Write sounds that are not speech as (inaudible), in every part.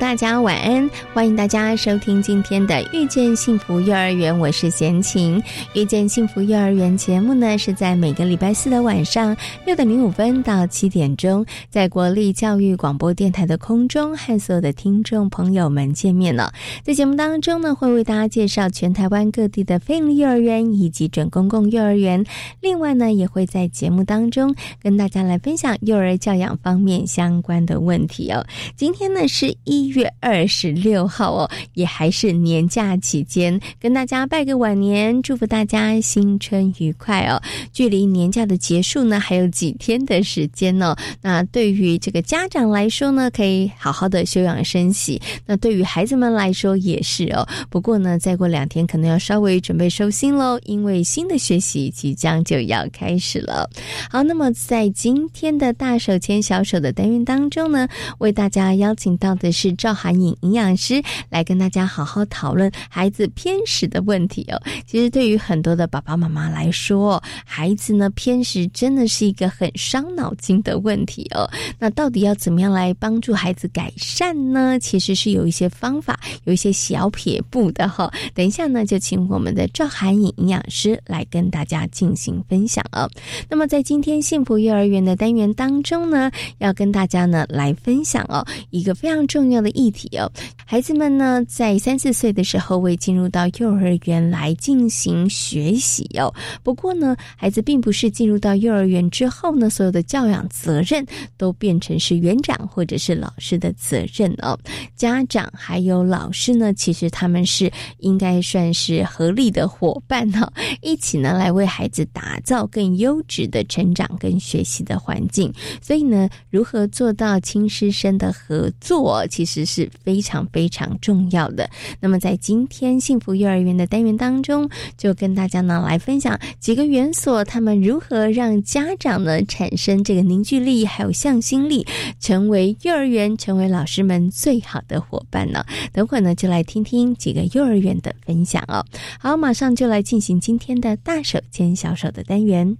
大家晚安，欢迎大家收听今天的遇见幸福幼儿园，我是贤琴。遇见幸福幼儿园节目呢，是在每个礼拜四的晚上六点零五分到七点钟，在国立教育广播电台的空中和所有的听众朋友们见面了。在节目当中呢，会为大家介绍全台湾各地的非营利幼儿园以及准公共幼儿园，另外呢，也会在节目当中跟大家来分享幼儿教养方面相关的问题哦。今天呢是。一月二十六号哦，也还是年假期间，跟大家拜个晚年，祝福大家新春愉快哦。距离年假的结束呢，还有几天的时间呢。那对于这个家长来说呢，可以好好的休养生息；那对于孩子们来说也是哦。不过呢，再过两天可能要稍微准备收心喽，因为新的学习即将就要开始了。好，那么在今天的大手牵小手的单元当中呢，为大家邀请到的。是赵涵颖营养师来跟大家好好讨论孩子偏食的问题哦。其实对于很多的爸爸妈妈来说，孩子呢偏食真的是一个很伤脑筋的问题哦。那到底要怎么样来帮助孩子改善呢？其实是有一些方法，有一些小撇步的哈。等一下呢，就请我们的赵涵颖营养师来跟大家进行分享哦。那么在今天幸福幼儿园的单元当中呢，要跟大家呢来分享哦一个非常重。重要的议题哦，孩子们呢在三四岁的时候会进入到幼儿园来进行学习哦。不过呢，孩子并不是进入到幼儿园之后呢，所有的教养责任都变成是园长或者是老师的责任哦。家长还有老师呢，其实他们是应该算是合力的伙伴哈，一起呢来为孩子打造更优质的成长跟学习的环境。所以呢，如何做到亲师生的合作？其实是非常非常重要的。那么，在今天幸福幼儿园的单元当中，就跟大家呢来分享几个园所，他们如何让家长呢产生这个凝聚力，还有向心力，成为幼儿园、成为老师们最好的伙伴呢？等会呢，就来听听几个幼儿园的分享哦。好，马上就来进行今天的大手牵小手的单元。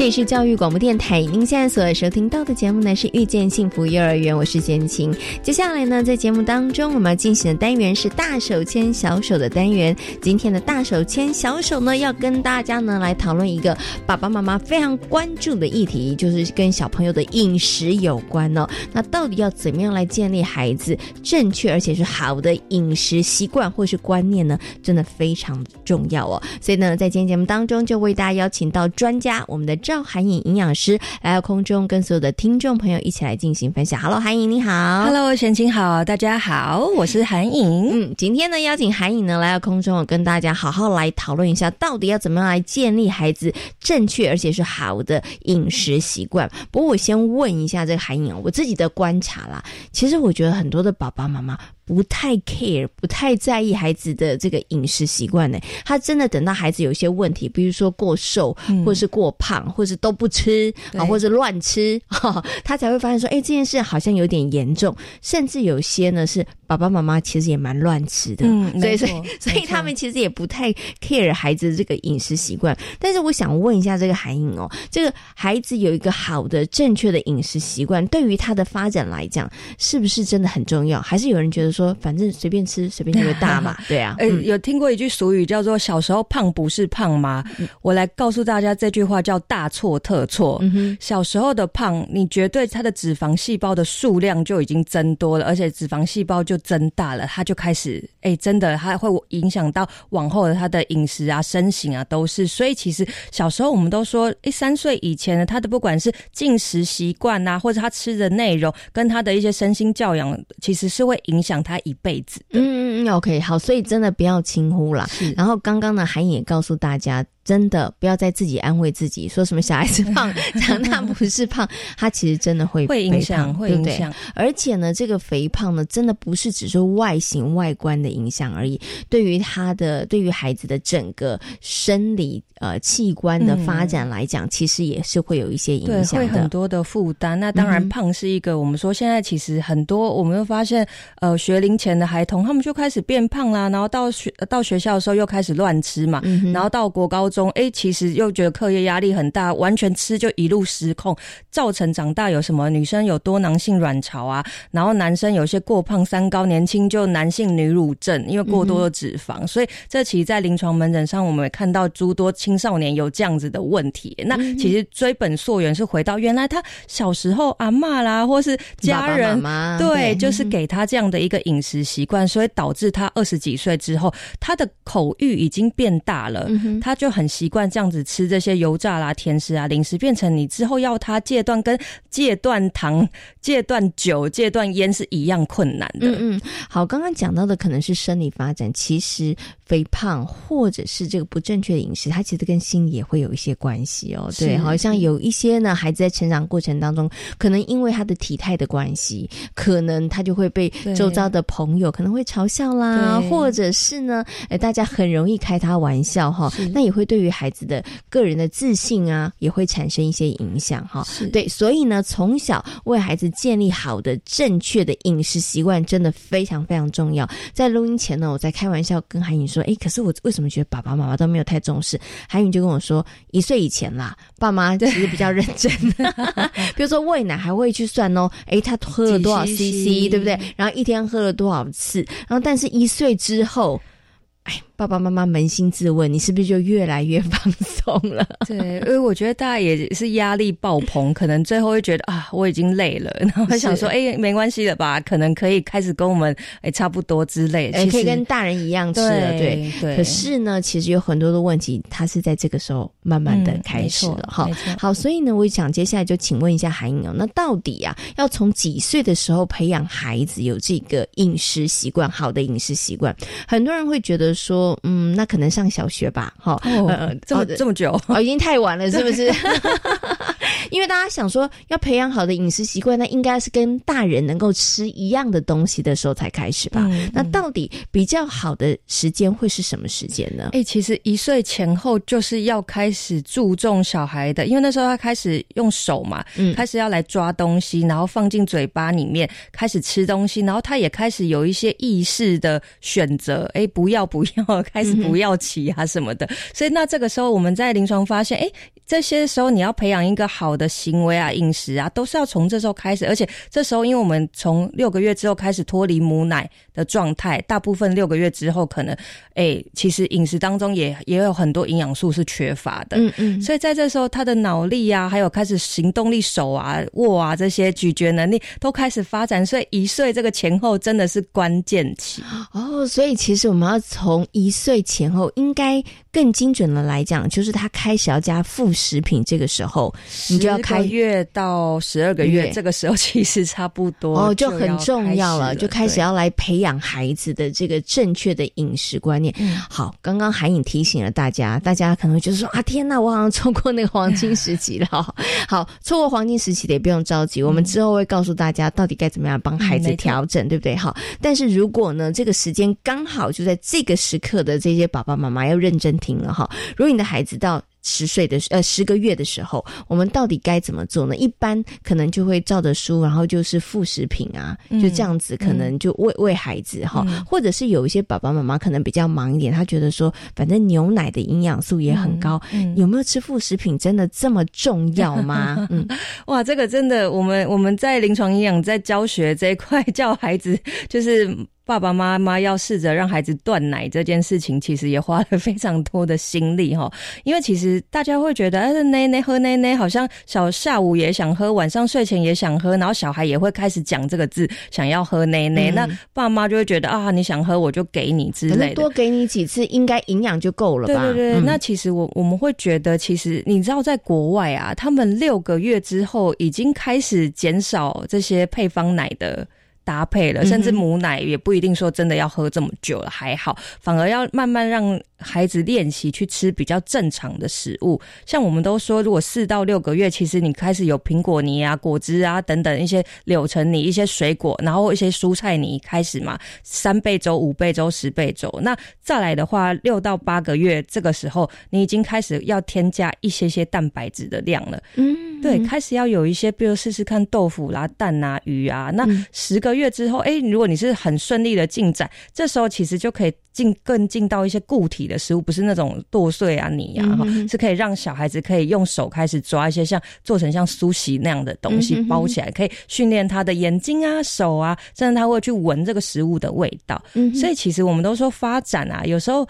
这里是教育广播电台，您现在所收听到的节目呢是《遇见幸福幼儿园》，我是简晴。接下来呢，在节目当中我们要进行的单元是“大手牵小手”的单元。今天的“大手牵小手”呢，要跟大家呢来讨论一个爸爸妈妈非常关注的议题，就是跟小朋友的饮食有关哦。那到底要怎么样来建立孩子正确而且是好的饮食习惯或是观念呢？真的非常重要哦。所以呢，在今天节目当中，就为大家邀请到专家，我们的。赵韩颖营养师来到空中，跟所有的听众朋友一起来进行分享。Hello，韩颖你好。Hello，沈晴好，大家好，我是韩颖。嗯，今天呢，邀请韩颖呢来到空中，跟大家好好来讨论一下，到底要怎么样来建立孩子正确而且是好的饮食习惯。不过，我先问一下这个韩颖，我自己的观察啦，其实我觉得很多的爸爸妈妈。不太 care，不太在意孩子的这个饮食习惯呢。他真的等到孩子有一些问题，比如说过瘦，或是过胖，或是都不吃啊，或是乱吃，(laughs) 他才会发现说，哎，这件事好像有点严重。甚至有些呢是爸爸妈妈其实也蛮乱吃的，所以所以所以他们其实也不太 care 孩子这个饮食习惯。但是我想问一下这个韩颖哦，这个孩子有一个好的正确的饮食习惯，对于他的发展来讲，是不是真的很重要？还是有人觉得说？说反正随便吃随便就会大嘛，(laughs) 对啊。呃，有听过一句俗语叫做“小时候胖不是胖吗？”我来告诉大家这句话叫大错特错。小时候的胖，你绝对它的脂肪细胞的数量就已经增多了，而且脂肪细胞就增大了，它就开始哎，真的它会影响到往后的他的饮食啊、身形啊都是。所以其实小时候我们都说，哎，三岁以前呢，他的不管是进食习惯呐，或者他吃的内容，跟他的一些身心教养，其实是会影响他一辈子的。嗯嗯嗯，OK，好，所以真的不要轻忽啦。然后刚刚呢，韩颖也告诉大家。真的不要再自己安慰自己，说什么小孩子胖 (laughs) 长大不是胖，他其实真的会会影响，会影响。而且呢，这个肥胖呢，真的不是只是外形外观的影响而已，对于他的对于孩子的整个生理呃器官的发展来讲，其实也是会有一些影响的，会很多的负担。那当然，胖是一个我们说现在其实很多，我们会发现呃学龄前的孩童，他们就开始变胖啦，然后到学到学校的时候又开始乱吃嘛，然后到国高中。哎，其实又觉得课业压力很大，完全吃就一路失控，造成长大有什么女生有多囊性卵巢啊，然后男生有些过胖、三高，年轻就男性女乳症，因为过多的脂肪，所以这其实，在临床门诊上，我们也看到诸多青少年有这样子的问题。那其实追本溯源是回到原来他小时候阿妈啦，或是家人对，就是给他这样的一个饮食习惯，所以导致他二十几岁之后，他的口欲已经变大了，他就很。习惯这样子吃这些油炸啦、甜食啊、零食，变成你之后要他戒断，跟戒断糖、戒断酒、戒断烟是一样困难的。嗯嗯，好，刚刚讲到的可能是生理发展，其实肥胖或者是这个不正确的饮食，它其实跟心理也会有一些关系哦。对，好像有一些呢，孩子在成长过程当中，可能因为他的体态的关系，可能他就会被周遭的朋友可能会嘲笑啦，或者是呢，哎，大家很容易开他玩笑哈，那也会对。于孩子的个人的自信啊，也会产生一些影响哈。对，所以呢，从小为孩子建立好的正确的饮食习惯，真的非常非常重要。在录音前呢，我在开玩笑跟韩颖说：“哎，可是我为什么觉得爸爸妈妈都没有太重视？”韩颖就跟我说：“一岁以前啦，爸妈 (laughs) 其实比较认真，(laughs) (laughs) 比如说喂奶还会去算哦，哎，他喝了多少 CC，对不对？然后一天喝了多少次？然后，但是一岁之后。”爸爸妈妈扪心自问，你是不是就越来越放松了？(laughs) 对，因为我觉得大家也是压力爆棚，可能最后会觉得啊，我已经累了，然后想说，哎，没关系了吧？可能可以开始跟我们哎差不多之类，可以跟大人一样吃了。对对。可是呢，其实有很多的问题，它是在这个时候慢慢的开始了。哈，好，所以呢，我想接下来就请问一下韩颖哦，那到底啊，要从几岁的时候培养孩子有这个饮食习惯，好的饮食习惯？很多人会觉得说。嗯，那可能上小学吧，哈，这么这么久哦，已经太晚了，是不是？(laughs) 因为大家想说要培养好的饮食习惯，那应该是跟大人能够吃一样的东西的时候才开始吧？那到底比较好的时间会是什么时间呢？哎，其实一岁前后就是要开始注重小孩的，因为那时候他开始用手嘛，嗯，开始要来抓东西，然后放进嘴巴里面，开始吃东西，然后他也开始有一些意识的选择，哎，不要不要，开始不要骑啊什么的。所以那这个时候我们在临床发现，哎，这些时候你要培养一个好。的行为啊，饮食啊，都是要从这时候开始。而且这时候，因为我们从六个月之后开始脱离母奶的状态，大部分六个月之后，可能哎，其实饮食当中也也有很多营养素是缺乏的。嗯嗯。所以在这时候，他的脑力啊，还有开始行动力、手啊、握啊这些咀嚼能力都开始发展。所以一岁这个前后真的是关键期哦。所以其实我们要从一岁前后，应该更精准的来讲，就是他开始要加副食品这个时候，你就。要开月到十二个月，这个时候其实差不多哦，就很重要了，就开始要来培养孩子的这个正确的饮食观念。好，刚刚韩颖提醒了大家，大家可能就是说啊，天呐，我好像错过那个黄金时期了。(laughs) 好，错过黄金时期的也不用着急，我们之后会告诉大家到底该怎么样帮孩子调整，对不对？好，但是如果呢，这个时间刚好就在这个时刻的这些爸爸妈妈要认真听了哈。如果你的孩子到十岁的呃十个月的时候，我们到底该怎么做呢？一般可能就会照着书，然后就是副食品啊，就这样子，可能就喂喂孩子哈，或者是有一些爸爸妈妈可能比较忙一点，他觉得说，反正牛奶的营养素也很高，有没有吃副食品真的这么重要吗？(laughs) 嗯，哇，这个真的，我们我们在临床营养在教学这一块 (laughs) 教孩子就是。爸爸妈妈要试着让孩子断奶这件事情，其实也花了非常多的心力哈。(laughs) 因为其实大家会觉得，哎，奶奶喝奶奶，好像小下午也想喝，晚上睡前也想喝，然后小孩也会开始讲这个字，想要喝奶奶。那爸妈就会觉得啊，你想喝我就给你之类的，多给你几次，应该营养就够了吧？对对对。那其实我我们会觉得，其实你知道，在国外啊，他们六个月之后已经开始减少这些配方奶的。搭配了，甚至母奶也不一定说真的要喝这么久了，还好，反而要慢慢让孩子练习去吃比较正常的食物。像我们都说，如果四到六个月，其实你开始有苹果泥啊、果汁啊等等一些柳橙泥、一些水果，然后一些蔬菜泥开始嘛，三倍粥、五倍粥、十倍粥。那再来的话，六到八个月这个时候，你已经开始要添加一些些蛋白质的量了。嗯，对，开始要有一些，比如试试看豆腐啦、蛋啊、鱼啊。那十个。月之后，哎，如果你是很顺利的进展，这时候其实就可以进更进到一些固体的食物，不是那种剁碎啊泥啊，哈，是可以让小孩子可以用手开始抓一些像做成像苏西那样的东西包起来，可以训练他的眼睛啊、手啊，甚至他会去闻这个食物的味道。所以其实我们都说发展啊，有时候。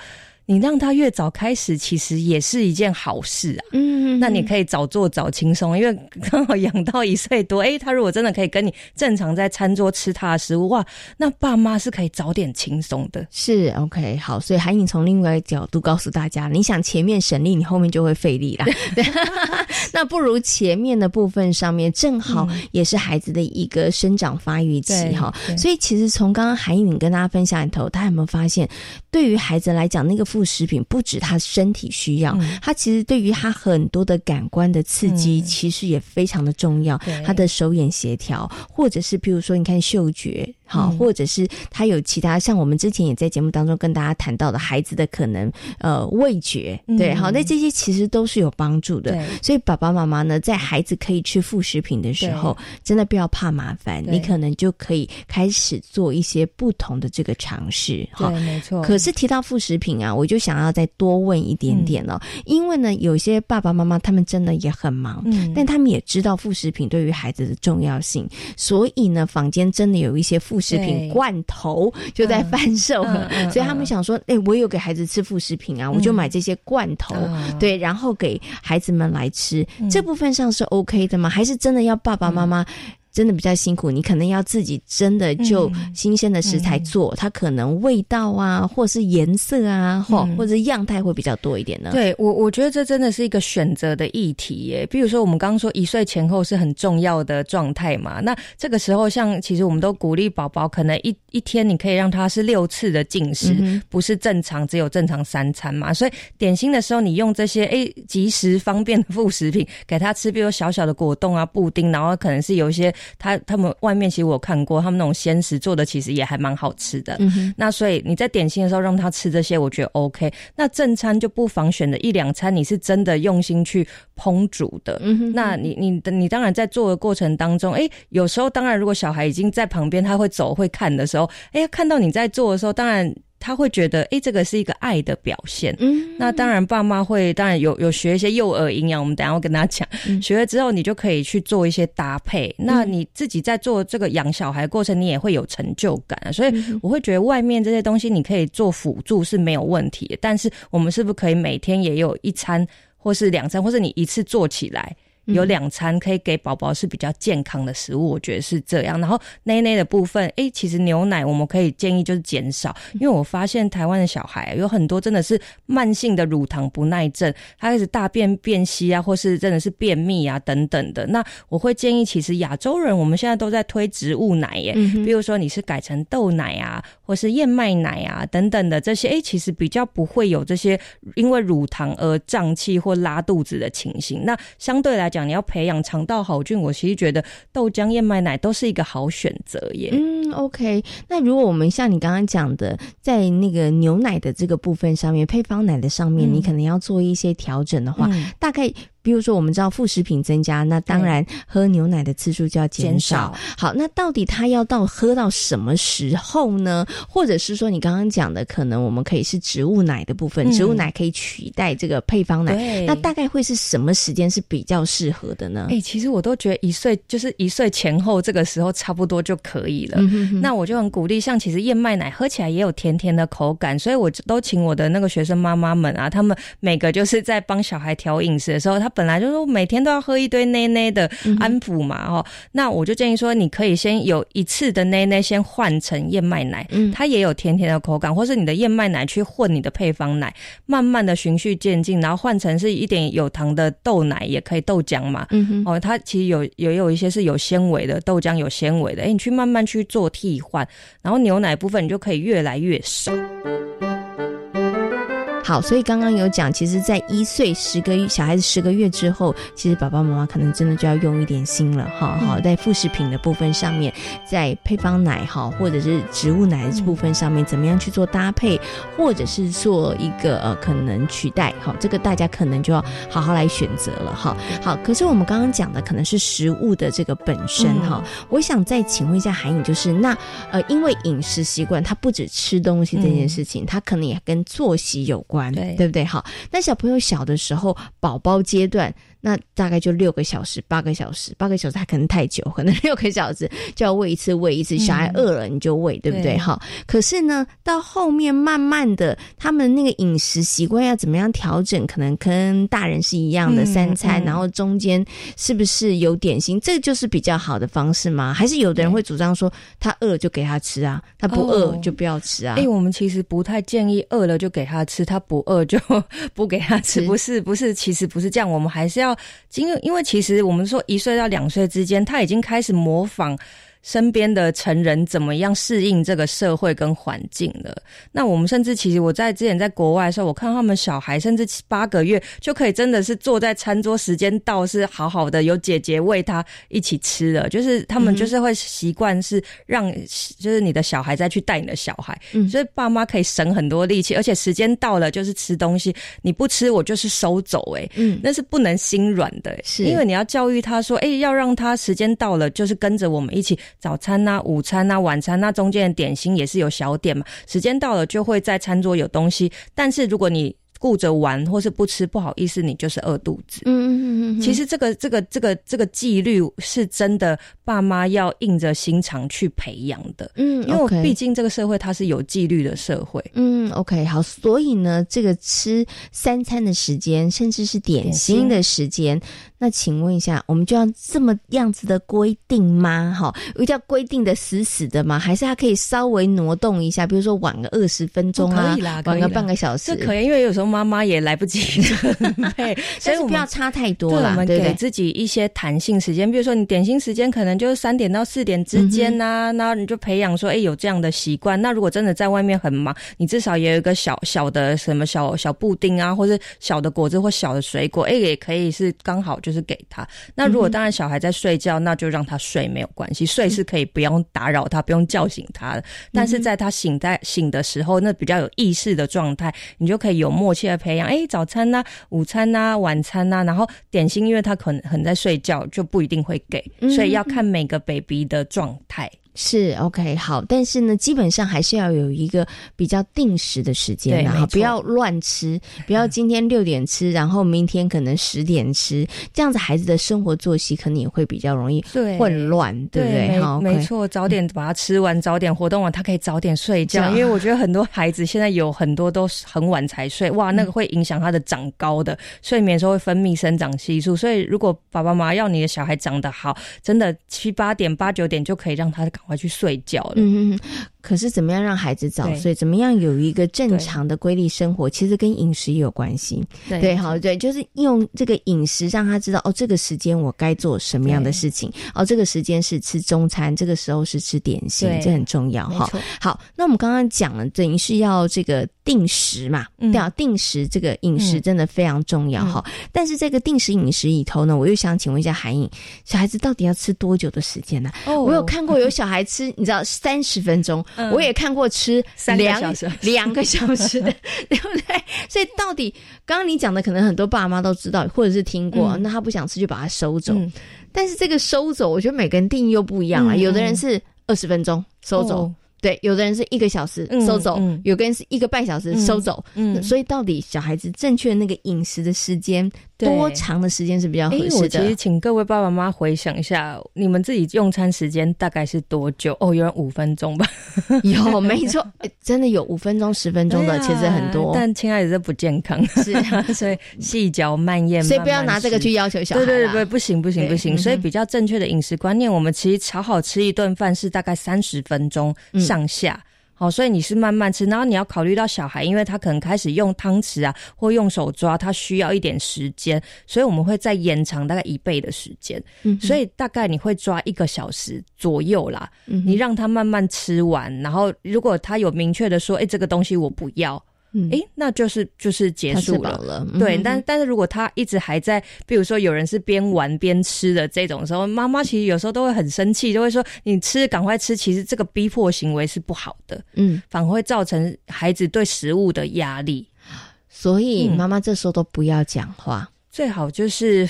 你让他越早开始，其实也是一件好事啊。嗯，那你可以早做早轻松，因为刚好养到一岁多，(laughs) 哎，他如果真的可以跟你正常在餐桌吃他的食物，哇，那爸妈是可以早点轻松的。是 OK，好，所以韩颖从另外一个角度告诉大家，你想前面省力，你后面就会费力啦。(laughs) (laughs) 那不如前面的部分上面正好也是孩子的一个生长发育期哈。所以其实从刚刚韩颖跟大家分享里头，他有没有发现，对于孩子来讲，那个副食品不止他身体需要，他其实对于他很多的感官的刺激，其实也非常的重要。他的手眼协调，或者是比如说，你看嗅觉。好，或者是他有其他像我们之前也在节目当中跟大家谈到的孩子的可能呃味觉，对，好，那这些其实都是有帮助的。所以爸爸妈妈呢，在孩子可以吃副食品的时候，真的不要怕麻烦，你可能就可以开始做一些不同的这个尝试。哈，没错。可是提到副食品啊，我就想要再多问一点点了，因为呢，有些爸爸妈妈他们真的也很忙，嗯，但他们也知道副食品对于孩子的重要性，所以呢，坊间真的有一些副食品罐头就在贩售，所以他们想说：“哎，我有给孩子吃副食品啊，我就买这些罐头，对，然后给孩子们来吃。这部分上是 OK 的吗？还是真的要爸爸妈妈？”真的比较辛苦，你可能要自己真的就新鲜的食材做，它可能味道啊，或是颜色啊，或或者样态会比较多一点呢。对我，我觉得这真的是一个选择的议题耶。比如说，我们刚刚说一岁前后是很重要的状态嘛，那这个时候，像其实我们都鼓励宝宝，可能一一天你可以让他是六次的进食，不是正常只有正常三餐嘛。所以点心的时候，你用这些诶及时方便的副食品给他吃，比如小小的果冻啊、布丁，然后可能是有一些。他他们外面其实我看过，他们那种鲜食做的其实也还蛮好吃的。那所以你在点心的时候让他吃这些，我觉得 OK。那正餐就不妨选的一两餐，你是真的用心去烹煮的。那你你你当然在做的过程当中，哎，有时候当然如果小孩已经在旁边，他会走会看的时候，哎，看到你在做的时候，当然。他会觉得，哎，这个是一个爱的表现。嗯，那当然，爸妈会当然有有学一些幼儿营养，我们等下会跟他讲。学了之后，你就可以去做一些搭配。那你自己在做这个养小孩过程，你也会有成就感。所以，我会觉得外面这些东西你可以做辅助是没有问题。但是，我们是不是可以每天也有一餐，或是两餐，或是你一次做起来？有两餐可以给宝宝是比较健康的食物，我觉得是这样。然后奶奶的部分，哎，其实牛奶我们可以建议就是减少，因为我发现台湾的小孩有很多真的是慢性的乳糖不耐症，他开始大便变稀啊，或是真的是便秘啊等等的。那我会建议，其实亚洲人我们现在都在推植物奶耶，比如说你是改成豆奶啊，或是燕麦奶啊等等的这些，哎，其实比较不会有这些因为乳糖而胀气或拉肚子的情形。那相对来讲。你要培养肠道好菌，我其实觉得豆浆、燕麦奶都是一个好选择耶。嗯，OK。那如果我们像你刚刚讲的，在那个牛奶的这个部分上面，配方奶的上面，你可能要做一些调整的话，大概比如说我们知道副食品增加，那当然喝牛奶的次数就要减少。好，那到底他要到喝到什么时候呢？或者是说你刚刚讲的，可能我们可以是植物奶的部分，植物奶可以取代这个配方奶，那大概会是什么时间是比较适合的呢？哎，其实我都觉得一岁就是一岁前后这个时候差不多就可以了。那我就很鼓励，像其实燕麦奶喝起来也有甜甜的口感，所以我都请我的那个学生妈妈们啊，他们每个就是在帮小孩调饮食的时候，他本来就说每天都要喝一堆奶奶的安抚嘛，哦，那我就建议说，你可以先有一次的奶奶先换成燕麦奶，嗯，它也有甜甜的口感，或是你的燕麦奶去混你的配方奶，慢慢的循序渐进，然后换成是一点有糖的豆奶也可以，豆浆嘛，嗯哼，哦，它其实有也有一些是有纤维的豆浆有纤维的，哎，你去慢慢去做替换，然后牛奶部分你就可以越来越少。好，所以刚刚有讲，其实，在一岁十个小孩子十个月之后，其实爸爸妈妈可能真的就要用一点心了，哈，好，在副食品的部分上面，在配方奶哈，或者是植物奶的部分上面，怎么样去做搭配，或者是做一个呃可能取代，好，这个大家可能就要好好来选择了，哈。好，可是我们刚刚讲的可能是食物的这个本身，哈，我想再请问一下韩颖，就是那呃，因为饮食习惯，它不止吃东西这件事情，它可能也跟作息有关。对，对不对？好，那小朋友小的时候，宝宝阶段。那大概就六个小时、八个小时，八个小时他可能太久，可能六个小时就要喂一次，喂一次。小孩饿了你就喂，对不对？哈。可是呢，到后面慢慢的，他们那个饮食习惯要怎么样调整？可能跟大人是一样的三餐，然后中间是不是有点心？这就是比较好的方式吗？还是有的人会主张说，他饿就给他吃啊，他不饿就不要吃啊？哎，我们其实不太建议饿了就给他吃，他不饿就 (laughs) 不给他吃。不是，不是，其实不是这样，我们还是要。因为，因为其实我们说一岁到两岁之间，他已经开始模仿。身边的成人怎么样适应这个社会跟环境了？那我们甚至其实我在之前在国外的时候，我看他们小孩甚至七八个月就可以真的是坐在餐桌，时间到是好好的有姐姐喂他一起吃的，就是他们就是会习惯是让就是你的小孩再去带你的小孩，所以爸妈可以省很多力气，而且时间到了就是吃东西，你不吃我就是收走，哎，嗯，那是不能心软的，是因为你要教育他说，哎，要让他时间到了就是跟着我们一起。早餐呐，午餐呐，晚餐那中间的点心也是有小点嘛。时间到了就会在餐桌有东西，但是如果你顾着玩或是不吃，不好意思，你就是饿肚子。嗯嗯嗯嗯。其实这个这个这个这个纪律是真的，爸妈要硬着心肠去培养的。嗯，因为毕竟这个社会它是有纪律的社会。嗯，OK，好，所以呢，这个吃三餐的时间，甚至是点心的时间。那请问一下，我们就要这么样子的规定吗？哈，一定要规定的死死的吗？还是它可以稍微挪动一下？比如说晚个二十分钟啊，可以啦，晚个半个小时，这可以。因为有时候妈妈也来不及，对，(laughs) 所以不要差太多了。我们给自己一些弹性时间，比如说你点心时间可能就是三点到四点之间呐，那你就培养说，哎，有这样的习惯。那如果真的在外面很忙，你至少也有一个小小的什么小小布丁啊，或者小的果子或小的水果，哎，也可以是刚好就。就是给他。那如果当然小孩在睡觉，那就让他睡没有关系，睡是可以不用打扰他，不用叫醒他的。但是在他醒在醒的时候，那比较有意识的状态，你就可以有默契的培养。哎，早餐呐，午餐呐，晚餐呐，然后点心，因为他可能很在睡觉，就不一定会给，所以要看每个 baby 的状态。是 OK 好，但是呢，基本上还是要有一个比较定时的时间，然后不要乱吃，不要今天六点吃，然后明天可能十点吃，这样子孩子的生活作息可能也会比较容易混乱，对不对？好，没错，早点把它吃完，早点活动完，他可以早点睡觉。因为我觉得很多孩子现在有很多都很晚才睡，哇，那个会影响他的长高的睡眠时候会分泌生长激素，所以如果爸爸妈妈要你的小孩长得好，真的七八点八九点就可以让他。赶快去睡觉了。嗯嗯。可是怎么样让孩子早睡？怎么样有一个正常的规律生活？其实跟饮食也有关系。对，好，对，就是用这个饮食让他知道哦，这个时间我该做什么样的事情。哦，这个时间是吃中餐，这个时候是吃点心，这很重要哈。好，那我们刚刚讲了，等于是要这个定时嘛，对啊，定时这个饮食真的非常重要哈。但是这个定时饮食里头呢，我又想请问一下韩颖，小孩子到底要吃多久的时间呢？哦，我有看过有小孩。孩吃，你知道三十分钟，我也看过吃两 (laughs) 两个小时的，(laughs) 对不对？所以到底刚刚你讲的，可能很多爸妈都知道，或者是听过，那他不想吃就把它收走。但是这个收走，我觉得每个人定义又不一样啊。有的人是二十分钟收走。对，有的人是一个小时收走，有个人是一个半小时收走，嗯，所以到底小孩子正确那个饮食的时间多长的时间是比较合适的？其实请各位爸爸妈妈回想一下，你们自己用餐时间大概是多久？哦，有人五分钟吧？(laughs) 有，(laughs) 没错，真的有五分钟、十分钟的，其实很多。但亲爱的，这不健康，(laughs) 是，所以细嚼慢咽，所以不要拿这个去要求小孩。对对对，不行不行不行。所以比较正确的饮食观念，我们其实炒好吃一顿饭是大概三十分钟。上下好，所以你是慢慢吃，然后你要考虑到小孩，因为他可能开始用汤匙啊，或用手抓，他需要一点时间，所以我们会再延长大概一倍的时间。嗯，所以大概你会抓一个小时左右啦。嗯，你让他慢慢吃完，然后如果他有明确的说，哎，这个东西我不要。哎，那就是就是结束了，对。但但是如果他一直还在，比如说有人是边玩边吃的这种时候，妈妈其实有时候都会很生气，就会说：“你吃，赶快吃。”其实这个逼迫行为是不好的，嗯，反而会造成孩子对食物的压力。所以妈妈这时候都不要讲话，最好就是。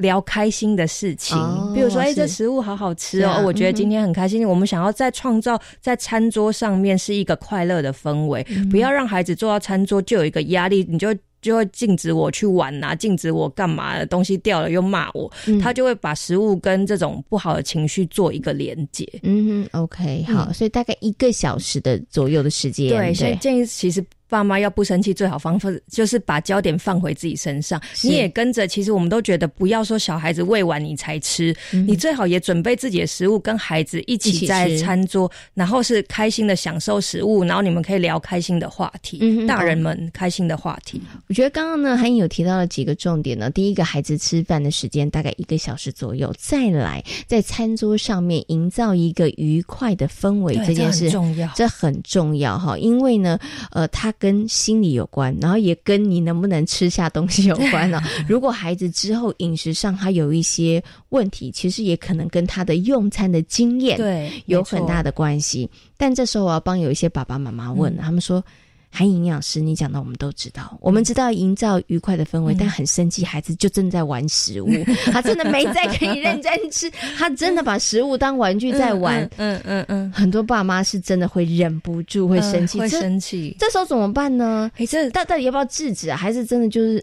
聊开心的事情，比如说，哎，这食物好好吃哦，我觉得今天很开心。我们想要在创造在餐桌上面是一个快乐的氛围，不要让孩子坐到餐桌就有一个压力，你就就会禁止我去玩啊，禁止我干嘛的东西掉了又骂我，他就会把食物跟这种不好的情绪做一个连接。嗯哼，OK，好，所以大概一个小时的左右的时间，对，所以建议其实。爸妈要不生气，最好方法就是把焦点放回自己身上。你也跟着，其实我们都觉得不要说小孩子喂完你才吃，你最好也准备自己的食物，跟孩子一起在餐桌，然后是开心的享受食物，然后你们可以聊开心的话题，大人们开心的话题。我觉得刚刚呢，韩颖有提到了几个重点呢。第一个，孩子吃饭的时间大概一个小时左右，再来在餐桌上面营造一个愉快的氛围，这件事重要，这很重要哈。因为呢，呃，他。跟心理有关，然后也跟你能不能吃下东西有关了。(laughs) 如果孩子之后饮食上他有一些问题，其实也可能跟他的用餐的经验对有很大的关系。但这时候我要帮有一些爸爸妈妈问，他们说。韩营养师，你讲的我们都知道，我们知道营造愉快的氛围，但很生气，孩子就正在玩食物，(laughs) 他真的没在可以认真吃，他真的把食物当玩具在玩。嗯嗯嗯，很多爸妈是真的会忍不住会生气，会生气，这时候怎么办呢？哎，这到到底要不要制止啊？还是真的就是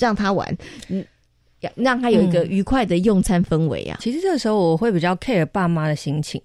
让他玩？嗯，让他有一个愉快的用餐氛围啊？其实这个时候我会比较 care 爸妈的心情，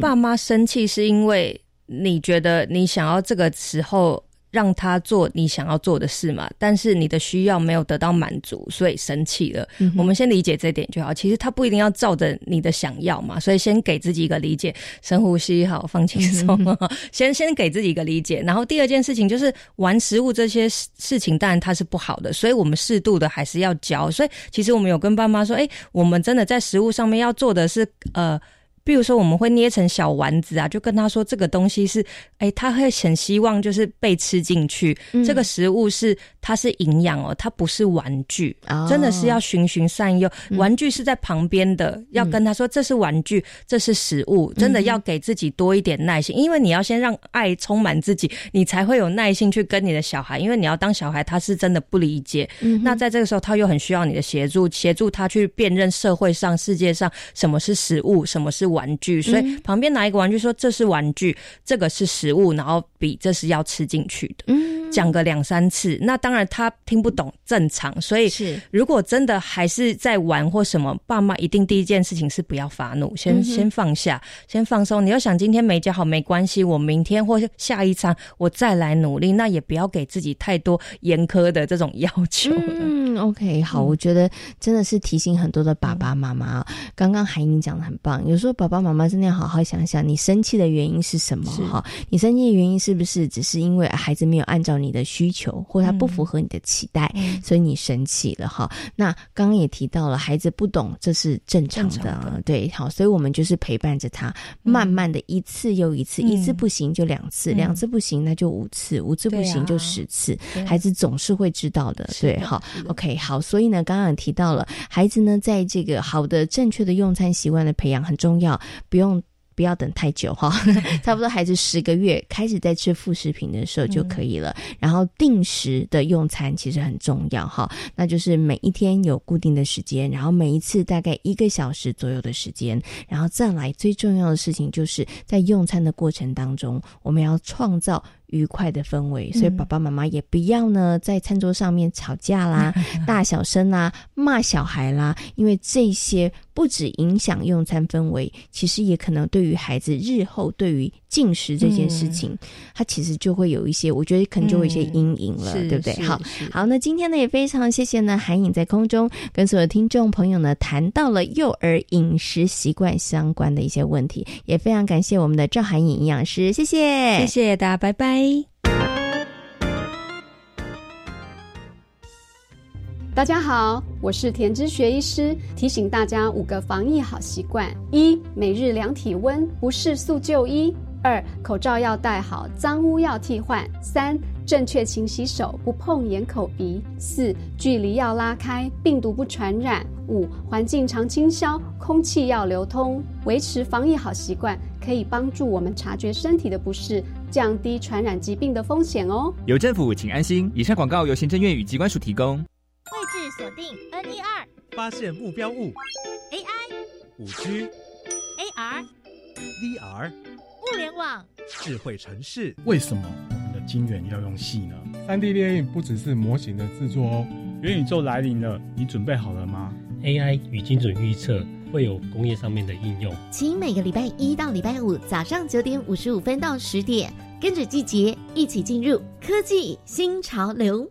爸妈生气是因为。你觉得你想要这个时候让他做你想要做的事嘛？但是你的需要没有得到满足，所以生气了。我们先理解这点就好。其实他不一定要照着你的想要嘛，所以先给自己一个理解，深呼吸，好，放轻松。(laughs) 先先给自己一个理解，然后第二件事情就是玩食物这些事情，当然它是不好的，所以我们适度的还是要教。所以其实我们有跟爸妈说，哎，我们真的在食物上面要做的是呃。比如说，我们会捏成小丸子啊，就跟他说这个东西是，哎，他会很希望就是被吃进去。这个食物是它是营养哦，它不是玩具，真的是要循循善诱。玩具是在旁边的，要跟他说这是玩具，这是食物，真的要给自己多一点耐心，因为你要先让爱充满自己，你才会有耐心去跟你的小孩。因为你要当小孩，他是真的不理解。那在这个时候，他又很需要你的协助，协助他去辨认社会上、世界上什么是食物，什么是。玩具，所以旁边拿一个玩具说这是玩具，这个是食物，然后比这是要吃进去的。嗯，讲个两三次，那当然他听不懂，正常。所以是如果真的还是在玩或什么，爸妈一定第一件事情是不要发怒，先先放下，先放松。你要想今天没教好没关系，我明天或下一餐我再来努力，那也不要给自己太多严苛的这种要求。嗯，OK，好，我觉得真的是提醒很多的爸爸妈妈。刚刚海英讲的很棒，有时候爸爸爸妈妈真的要好好想想，你生气的原因是什么？哈，你生气的原因是不是只是因为孩子没有按照你的需求，或他不符合你的期待，所以你生气了？哈，那刚刚也提到了，孩子不懂，这是正常的，对，好，所以我们就是陪伴着他，慢慢的一次又一次，一次不行就两次，两次不行那就五次，五次不行就十次，孩子总是会知道的，对，好，OK，好，所以呢，刚刚也提到了，孩子呢，在这个好的正确的用餐习惯的培养很重要。不用不要等太久哈，(laughs) 差不多孩子十个月开始在吃副食品的时候就可以了。然后定时的用餐其实很重要哈，那就是每一天有固定的时间，然后每一次大概一个小时左右的时间，然后再来最重要的事情就是在用餐的过程当中，我们要创造。愉快的氛围，所以爸爸妈妈也不要呢在餐桌上面吵架啦、(laughs) 大小声啦、骂小孩啦，因为这些不止影响用餐氛围，其实也可能对于孩子日后对于进食这件事情，他其实就会有一些，我觉得可能就会有一些阴影了，对不对？好，好，那今天呢也非常谢谢呢韩颖在空中跟所有听众朋友呢谈到了幼儿饮食习惯相关的一些问题，也非常感谢我们的赵韩颖营养师，谢谢，谢谢大家，拜拜。大家好，我是田之学医师，提醒大家五个防疫好习惯：一、每日量体温，不适速就医；二、口罩要戴好，脏污要替换；三、正确勤洗手，不碰眼、口、鼻；四、距离要拉开，病毒不传染；五、环境常清消，空气要流通。维持防疫好习惯，可以帮助我们察觉身体的不适，降低传染疾病的风险哦。有政府，请安心。以上广告由行政院与机关署提供。位置锁定 N 一二，发现目标物 AI，五 G AR VR 物联网智慧城市。为什么晶圆要用细呢？三 D 列印不只是模型的制作哦。元宇宙来临了，你准备好了吗？AI 与精准预测会有工业上面的应用。请每个礼拜一到礼拜五早上九点五十五分到十点，跟着季节一起进入科技新潮流。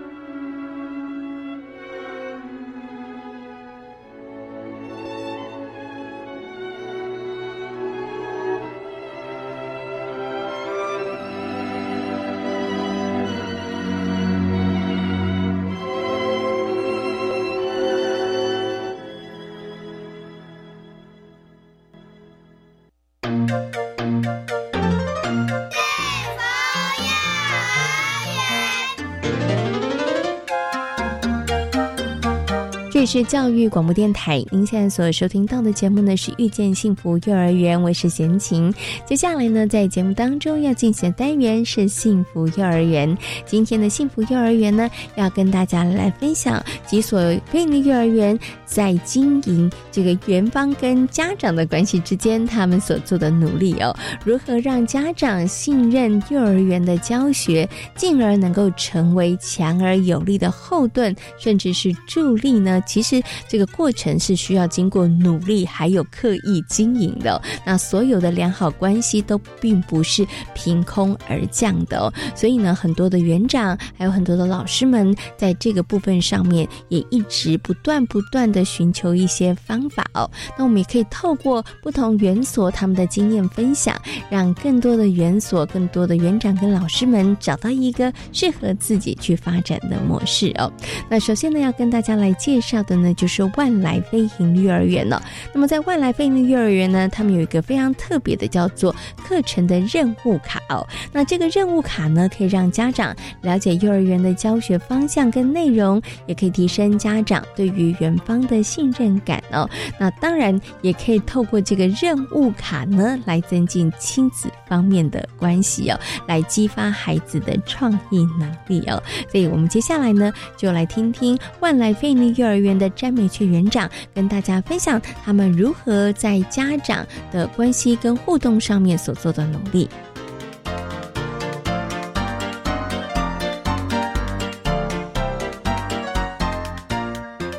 这是教育广播电台，您现在所收听到的节目呢是遇见幸福幼儿园，我是贤琴。接下来呢，在节目当中要进行的单元是幸福幼儿园。今天的幸福幼儿园呢，要跟大家来分享几所非营利幼儿园在经营这个园方跟家长的关系之间，他们所做的努力哦，如何让家长信任幼儿园的教学，进而能够成为强而有力的后盾，甚至是助力呢？其实这个过程是需要经过努力，还有刻意经营的。那所有的良好关系都并不是凭空而降的哦。所以呢，很多的园长，还有很多的老师们，在这个部分上面也一直不断不断的寻求一些方法哦。那我们也可以透过不同园所他们的经验分享，让更多的园所、更多的园长跟老师们找到一个适合自己去发展的模式哦。那首先呢，要跟大家来介绍。的呢，就是万来飞行幼儿园了。那么在万来飞行幼儿园呢，他们有一个非常特别的叫做课程的任务卡哦。那这个任务卡呢，可以让家长了解幼儿园的教学方向跟内容，也可以提升家长对于园方的信任感哦。那当然也可以透过这个任务卡呢，来增进亲子方面的关系哦，来激发孩子的创意能力哦。所以我们接下来呢，就来听听万来飞行幼儿园。的詹美雀园长跟大家分享他们如何在家长的关系跟互动上面所做的努力。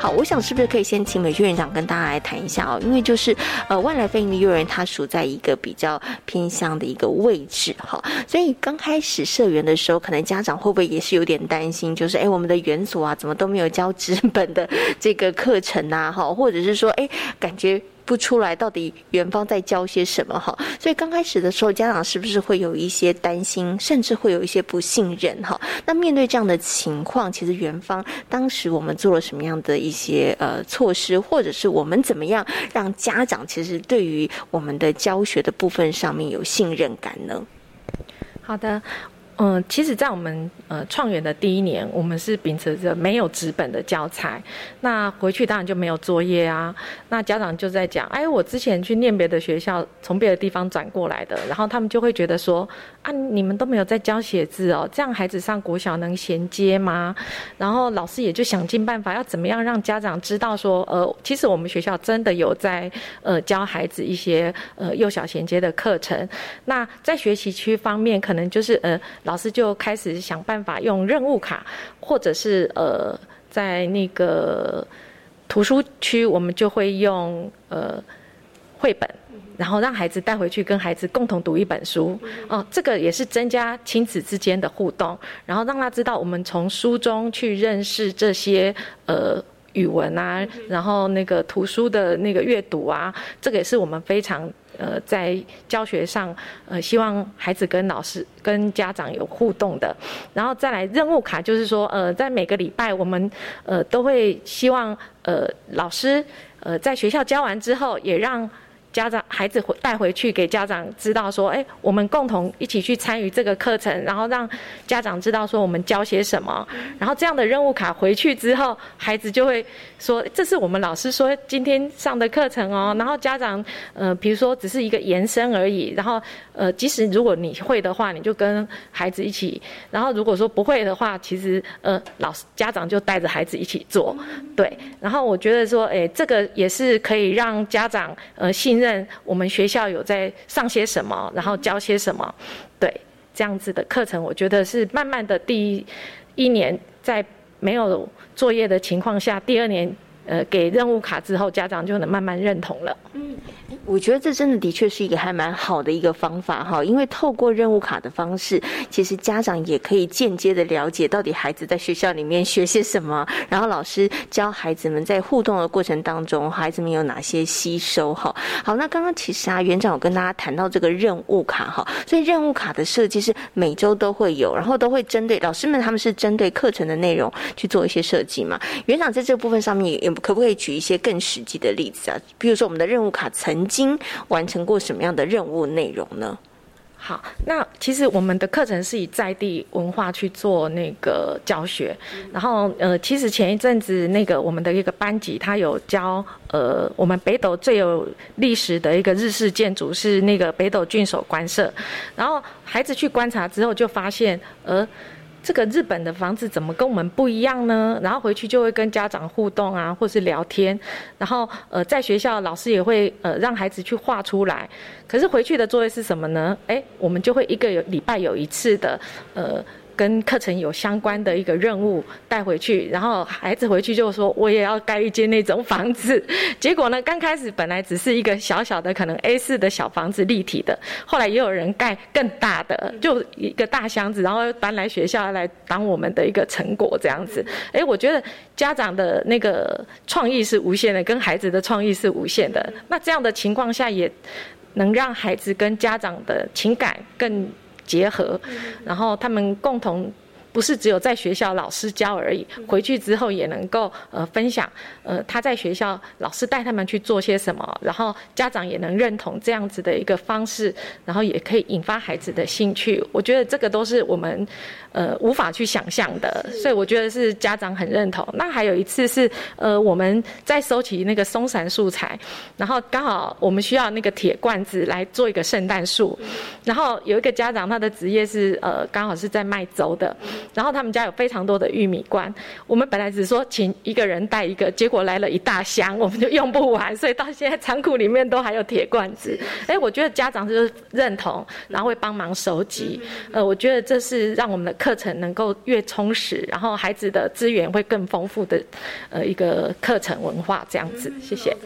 好，我想是不是可以先请美娟园长跟大家来谈一下哦？因为就是呃，外来非营利幼儿园它属在一个比较偏向的一个位置哈，所以刚开始社园的时候，可能家长会不会也是有点担心，就是哎，我们的园所啊，怎么都没有教纸本的这个课程啊，哈，或者是说哎，感觉。不出来，到底园方在教些什么哈？所以刚开始的时候，家长是不是会有一些担心，甚至会有一些不信任哈？那面对这样的情况，其实园方当时我们做了什么样的一些呃措施，或者是我们怎么样让家长其实对于我们的教学的部分上面有信任感呢？好的。嗯，其实，在我们呃创园的第一年，我们是秉持着没有纸本的教材，那回去当然就没有作业啊。那家长就在讲，哎，我之前去念别的学校，从别的地方转过来的，然后他们就会觉得说，啊，你们都没有在教写字哦，这样孩子上国小能衔接吗？然后老师也就想尽办法，要怎么样让家长知道说，呃，其实我们学校真的有在呃教孩子一些呃幼小衔接的课程。那在学习区方面，可能就是呃。师就开始想办法用任务卡，或者是呃，在那个图书区，我们就会用呃绘本，然后让孩子带回去跟孩子共同读一本书。哦，这个也是增加亲子之间的互动，然后让他知道我们从书中去认识这些呃语文啊，然后那个图书的那个阅读啊，这个也是我们非常。呃，在教学上，呃，希望孩子跟老师、跟家长有互动的，然后再来任务卡，就是说，呃，在每个礼拜，我们呃都会希望呃老师呃在学校教完之后，也让。家长孩子回带回去给家长知道说，哎，我们共同一起去参与这个课程，然后让家长知道说我们教些什么。然后这样的任务卡回去之后，孩子就会说，这是我们老师说今天上的课程哦。然后家长，呃，比如说只是一个延伸而已。然后，呃，即使如果你会的话，你就跟孩子一起。然后如果说不会的话，其实呃，老师家长就带着孩子一起做。对。然后我觉得说，哎，这个也是可以让家长呃信。我们学校有在上些什么，然后教些什么，对这样子的课程，我觉得是慢慢的第一年在没有作业的情况下，第二年呃给任务卡之后，家长就能慢慢认同了。嗯。我觉得这真的的确是一个还蛮好的一个方法哈，因为透过任务卡的方式，其实家长也可以间接的了解到底孩子在学校里面学些什么，然后老师教孩子们在互动的过程当中，孩子们有哪些吸收哈。好，那刚刚其实啊，园长有跟大家谈到这个任务卡哈，所以任务卡的设计是每周都会有，然后都会针对老师们他们是针对课程的内容去做一些设计嘛。园长在这部分上面也可不可以举一些更实际的例子啊？比如说我们的任务卡曾经完成过什么样的任务内容呢？好，那其实我们的课程是以在地文化去做那个教学，然后呃，其实前一阵子那个我们的一个班级，他有教呃，我们北斗最有历史的一个日式建筑是那个北斗郡守官舍，然后孩子去观察之后就发现，呃。这个日本的房子怎么跟我们不一样呢？然后回去就会跟家长互动啊，或是聊天。然后呃，在学校老师也会呃让孩子去画出来。可是回去的作业是什么呢？哎，我们就会一个礼拜有一次的呃。跟课程有相关的一个任务带回去，然后孩子回去就说我也要盖一间那种房子。结果呢，刚开始本来只是一个小小的可能 A 四的小房子立体的，后来也有人盖更大的，就一个大箱子，然后搬来学校来当我们的一个成果这样子。哎，我觉得家长的那个创意是无限的，跟孩子的创意是无限的。那这样的情况下，也能让孩子跟家长的情感更。结合，然后他们共同。不是只有在学校老师教而已，回去之后也能够呃分享，呃他在学校老师带他们去做些什么，然后家长也能认同这样子的一个方式，然后也可以引发孩子的兴趣。我觉得这个都是我们呃无法去想象的，所以我觉得是家长很认同。那还有一次是呃我们在收集那个松散素材，然后刚好我们需要那个铁罐子来做一个圣诞树，然后有一个家长他的职业是呃刚好是在卖粥的。然后他们家有非常多的玉米罐，我们本来只说请一个人带一个，结果来了一大箱，我们就用不完，所以到现在仓库里面都还有铁罐子。(laughs) 哎，我觉得家长就是认同，然后会帮忙收集。呃，我觉得这是让我们的课程能够越充实，然后孩子的资源会更丰富的，呃，一个课程文化这样子。谢谢。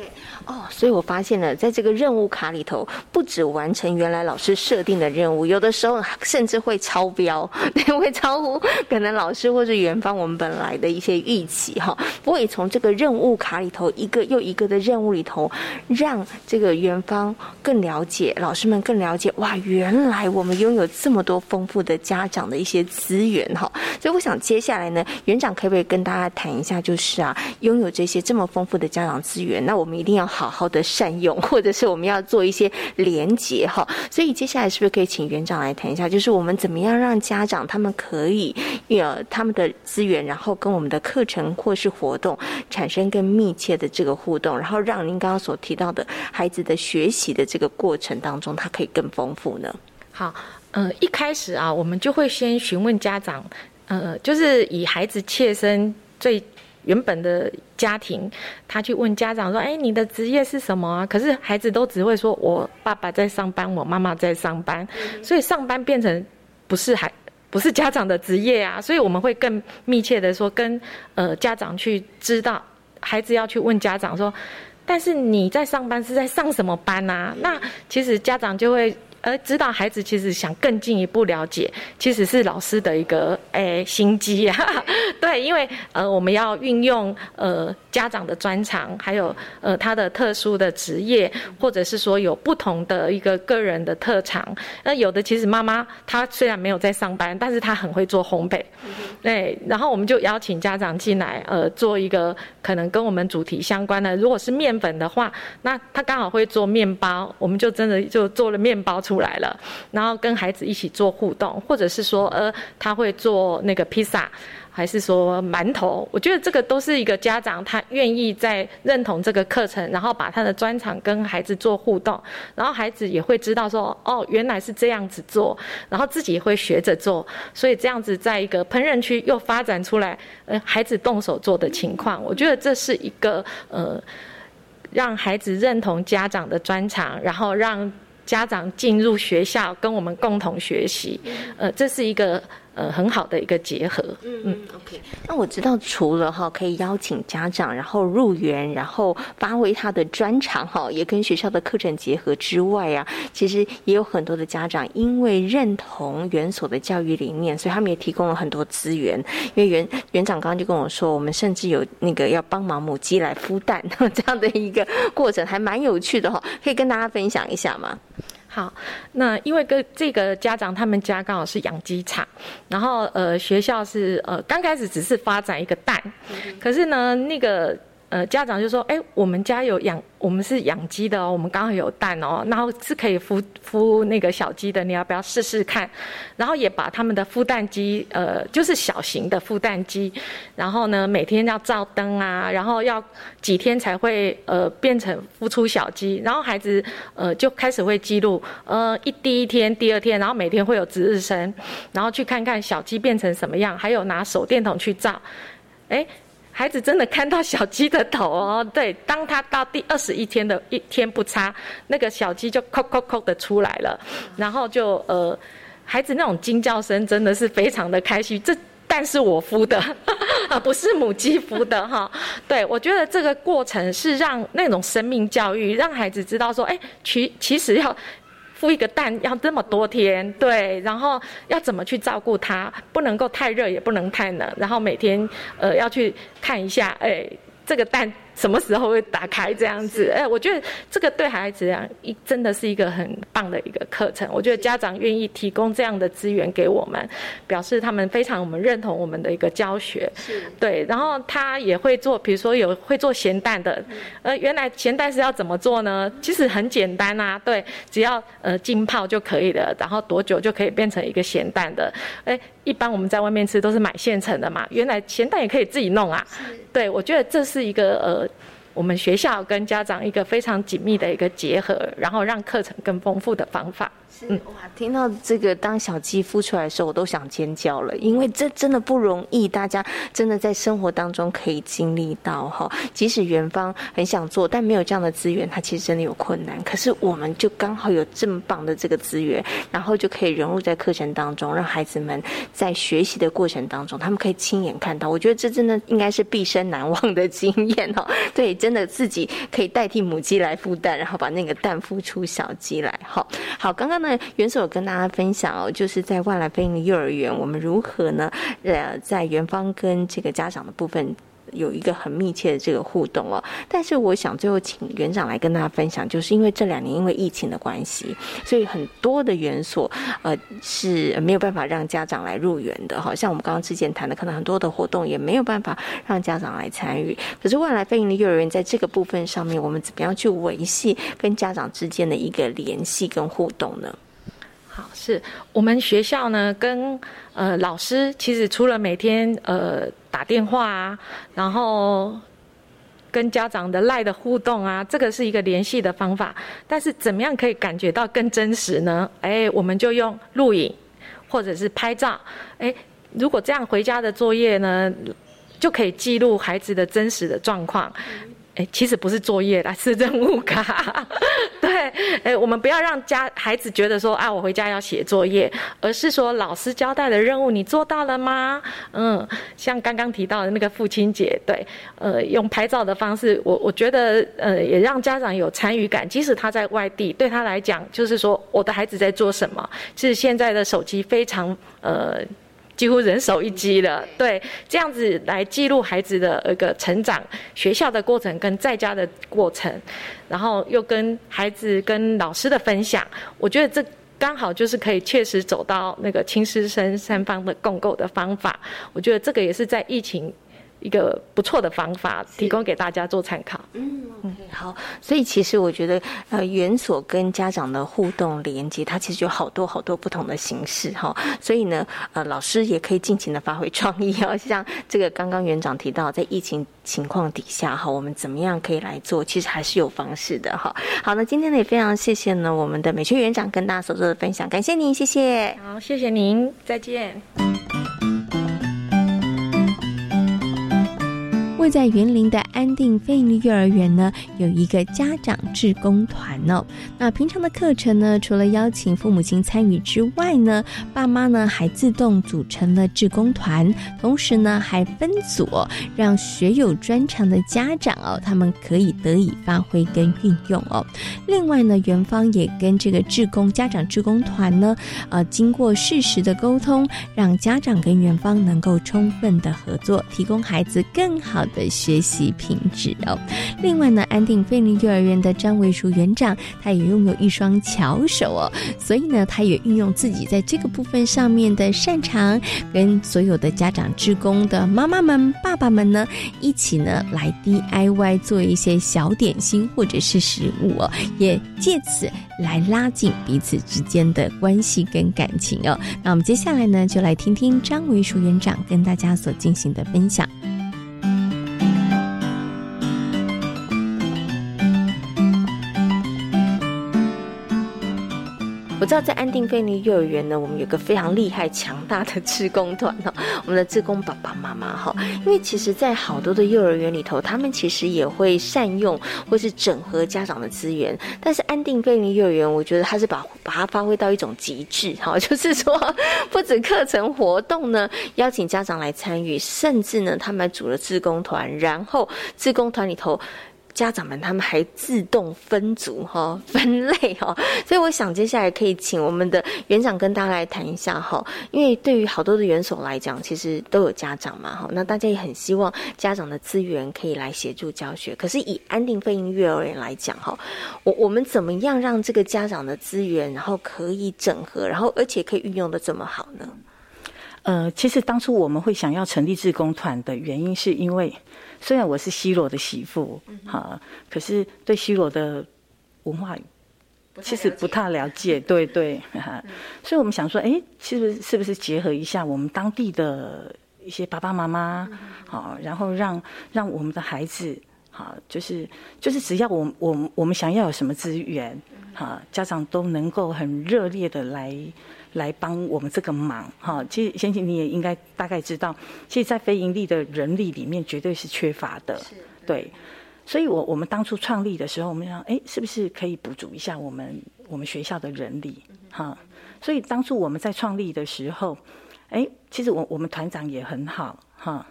哦，所以我发现了，在这个任务卡里头，不止完成原来老师设定的任务，有的时候甚至会超标，(laughs) 会超乎可能老师或者园方我们本来的一些预期哈。不过也从这个任务卡里头，一个又一个的任务里头，让这个园方更了解，老师们更了解，哇，原来我们拥有这么多丰富的家长的一些资源哈。所以我想接下来呢，园长可不可以跟大家谈一下，就是啊，拥有这些这么丰富的家长资源，那我们一定要。好好的善用，(laughs) 或者是我们要做一些连接哈，所以接下来是不是可以请园长来谈一下，就是我们怎么样让家长他们可以有他们的资源，然后跟我们的课程或是活动产生更密切的这个互动，然后让您刚刚所提到的孩子的学习的这个过程当中，它可以更丰富呢？好，呃，一开始啊，我们就会先询问家长，呃，就是以孩子切身最。原本的家庭，他去问家长说：“哎，你的职业是什么啊？”可是孩子都只会说：“我爸爸在上班，我妈妈在上班。”所以上班变成不是孩，不是家长的职业啊。所以我们会更密切的说，跟呃家长去知道，孩子要去问家长说：“但是你在上班是在上什么班啊？”那其实家长就会。而指导孩子其实想更进一步了解，其实是老师的一个诶心机啊。(laughs) 对，因为呃我们要运用呃家长的专长，还有呃他的特殊的职业，或者是说有不同的一个个人的特长。那有的其实妈妈她虽然没有在上班，但是她很会做烘焙。对，然后我们就邀请家长进来，呃做一个可能跟我们主题相关的。如果是面粉的话，那他刚好会做面包，我们就真的就做了面包出。出来了，然后跟孩子一起做互动，或者是说，呃，他会做那个披萨，还是说馒头？我觉得这个都是一个家长他愿意在认同这个课程，然后把他的专长跟孩子做互动，然后孩子也会知道说，哦，原来是这样子做，然后自己也会学着做，所以这样子在一个烹饪区又发展出来，呃，孩子动手做的情况，我觉得这是一个呃，让孩子认同家长的专长，然后让。家长进入学校跟我们共同学习，呃，这是一个。呃，很好的一个结合。嗯嗯，OK。那我知道，除了哈可以邀请家长，然后入园，然后发挥他的专长哈，也跟学校的课程结合之外啊，其实也有很多的家长因为认同园所的教育理念，所以他们也提供了很多资源。因为园园长刚刚就跟我说，我们甚至有那个要帮忙母鸡来孵蛋 (laughs) 这样的一个过程，还蛮有趣的哈，可以跟大家分享一下吗？好，那因为跟这个家长他们家刚好是养鸡场，然后呃学校是呃刚开始只是发展一个蛋，可是呢那个。呃，家长就说：“哎，我们家有养，我们是养鸡的哦，我们刚好有蛋哦，然后是可以孵孵那个小鸡的，你要不要试试看？然后也把他们的孵蛋机，呃，就是小型的孵蛋机，然后呢，每天要照灯啊，然后要几天才会呃变成孵出小鸡，然后孩子呃就开始会记录，呃，一第一天、第二天，然后每天会有值日生，然后去看看小鸡变成什么样，还有拿手电筒去照，哎。”孩子真的看到小鸡的头哦，(laughs) 对，当他到第二十一天的一天不差，那个小鸡就“叩叩叩”的出来了，然后就呃，孩子那种惊叫声真的是非常的开心。这蛋是我孵的，啊，(laughs) 不是母鸡孵的哈。对，我觉得这个过程是让那种生命教育，让孩子知道说，哎，其其实要。孵一个蛋要这么多天，对，然后要怎么去照顾它？不能够太热，也不能太冷，然后每天呃要去看一下，哎，这个蛋。什么时候会打开这样子？哎，我觉得这个对孩子讲一真的是一个很棒的一个课程。我觉得家长愿意提供这样的资源给我们，表示他们非常我们认同我们的一个教学。是。对，然后他也会做，比如说有会做咸蛋的。呃，原来咸蛋是要怎么做呢？其实很简单啊，对，只要呃浸泡就可以了，然后多久就可以变成一个咸蛋的？哎，一般我们在外面吃都是买现成的嘛，原来咸蛋也可以自己弄啊。对，我觉得这是一个呃。我们学校跟家长一个非常紧密的一个结合，然后让课程更丰富的方法。嗯，哇，听到这个当小鸡孵出来的时候，我都想尖叫了，因为这真的不容易，大家真的在生活当中可以经历到哈。即使元芳很想做，但没有这样的资源，他其实真的有困难。可是我们就刚好有这么棒的这个资源，然后就可以融入在课程当中，让孩子们在学习的过程当中，他们可以亲眼看到。我觉得这真的应该是毕生难忘的经验哦。(laughs) 对，真的自己可以代替母鸡来孵蛋，然后把那个蛋孵出小鸡来。好，好，刚刚呢。那元首跟大家分享哦，就是在外来飞鹰的幼儿园，我们如何呢？呃，在园方跟这个家长的部分有一个很密切的这个互动哦。但是我想最后请园长来跟大家分享，就是因为这两年因为疫情的关系，所以很多的园所呃是没有办法让家长来入园的。好像我们刚刚之前谈的，可能很多的活动也没有办法让家长来参与。可是万来飞营的幼儿园在这个部分上面，我们怎么样去维系跟家长之间的一个联系跟互动呢？好，是我们学校呢，跟呃老师其实除了每天呃打电话啊，然后跟家长的赖的互动啊，这个是一个联系的方法。但是怎么样可以感觉到更真实呢？哎，我们就用录影或者是拍照。哎，如果这样回家的作业呢，就可以记录孩子的真实的状况。哎，其实不是作业啦，是任务卡。(laughs) 对，哎，我们不要让家孩子觉得说啊，我回家要写作业，而是说老师交代的任务你做到了吗？嗯，像刚刚提到的那个父亲节，对，呃，用拍照的方式，我我觉得呃，也让家长有参与感，即使他在外地，对他来讲，就是说我的孩子在做什么。其实现在的手机非常呃。几乎人手一机了，对，这样子来记录孩子的一个成长、学校的过程跟在家的过程，然后又跟孩子跟老师的分享，我觉得这刚好就是可以确实走到那个亲师生三方的共构的方法。我觉得这个也是在疫情。一个不错的方法，提供给大家做参考。嗯嗯，好。所以其实我觉得，呃，园所跟家长的互动连接，它其实有好多好多不同的形式哈。所以呢，呃，老师也可以尽情的发挥创意哦。(laughs) 像这个刚刚园长提到，在疫情情况底下哈，我们怎么样可以来做？其实还是有方式的哈。好，那今天呢也非常谢谢呢我们的美学园长跟大家所做的分享，感谢您，谢谢。好，谢谢您，再见。在园林的安定飞鹰幼儿园呢，有一个家长志工团哦。那平常的课程呢，除了邀请父母亲参与之外呢，爸妈呢还自动组成了志工团，同时呢还分组，让学有专长的家长哦，他们可以得以发挥跟运用哦。另外呢，园方也跟这个志工家长志工团呢，呃，经过适时的沟通，让家长跟园方能够充分的合作，提供孩子更好。的的学习品质哦。另外呢，安定飞林幼儿园的张维淑园长，他也拥有一双巧手哦，所以呢，他也运用自己在这个部分上面的擅长，跟所有的家长职工的妈妈们、爸爸们呢，一起呢来 DIY 做一些小点心或者是食物哦，也借此来拉近彼此之间的关系跟感情哦。那我们接下来呢，就来听听张维淑园长跟大家所进行的分享。我知道在安定飞尼幼儿园呢，我们有个非常厉害、强大的志工团哦，(laughs) 我们的志工爸爸妈妈哈。因为其实，在好多的幼儿园里头，他们其实也会善用或是整合家长的资源。但是安定飞尼幼儿园，我觉得它是把把它发挥到一种极致哈，(laughs) 就是说，不止课程活动呢，邀请家长来参与，甚至呢，他们还组了志工团，然后志工团里头。家长们他们还自动分组哈 (laughs) 分类哈，所以我想接下来可以请我们的园长跟大家来谈一下哈，因为对于好多的园所来讲，其实都有家长嘛哈，那大家也很希望家长的资源可以来协助教学。可是以安定费用幼儿园来讲哈，我我们怎么样让这个家长的资源然后可以整合，然后而且可以运用的这么好呢？呃，其实当初我们会想要成立志工团的原因，是因为。虽然我是西罗的媳妇，哈，可是对西罗的文化其实不太了解，(laughs) 对对，所以我们想说，哎，是不是是不是结合一下我们当地的一些爸爸妈妈，好，然后让让我们的孩子，好，就是就是只要我我我们想要有什么资源，哈，家长都能够很热烈的来来帮我们这个忙，哈。其实先前你也应该大概知道，其实，在非盈利的人力里面，绝对是缺乏的，对。所以我我们当初创立的时候，我们想，哎，是不是可以补足一下我们我们学校的人力，哈。所以当初我们在创立的时候，哎，其实我我们团长也很好，哈。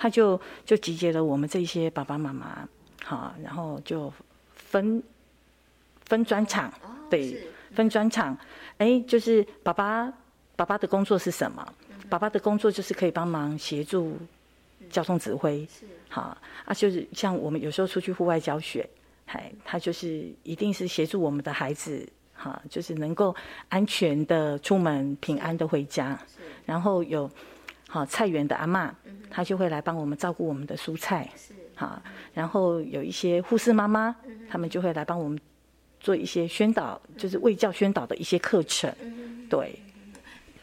他就就集结了我们这些爸爸妈妈，哈，然后就分分专场，对，分专场。哎，就是爸爸爸爸的工作是什么？爸爸的工作就是可以帮忙协助交通指挥，好啊，就是像我们有时候出去户外教学，哎，他就是一定是协助我们的孩子，哈，就是能够安全的出门，平安的回家，然后有。好，菜园的阿妈，她就会来帮我们照顾我们的蔬菜。是，好，然后有一些护士妈妈，他们就会来帮我们做一些宣导，就是卫教宣导的一些课程。对。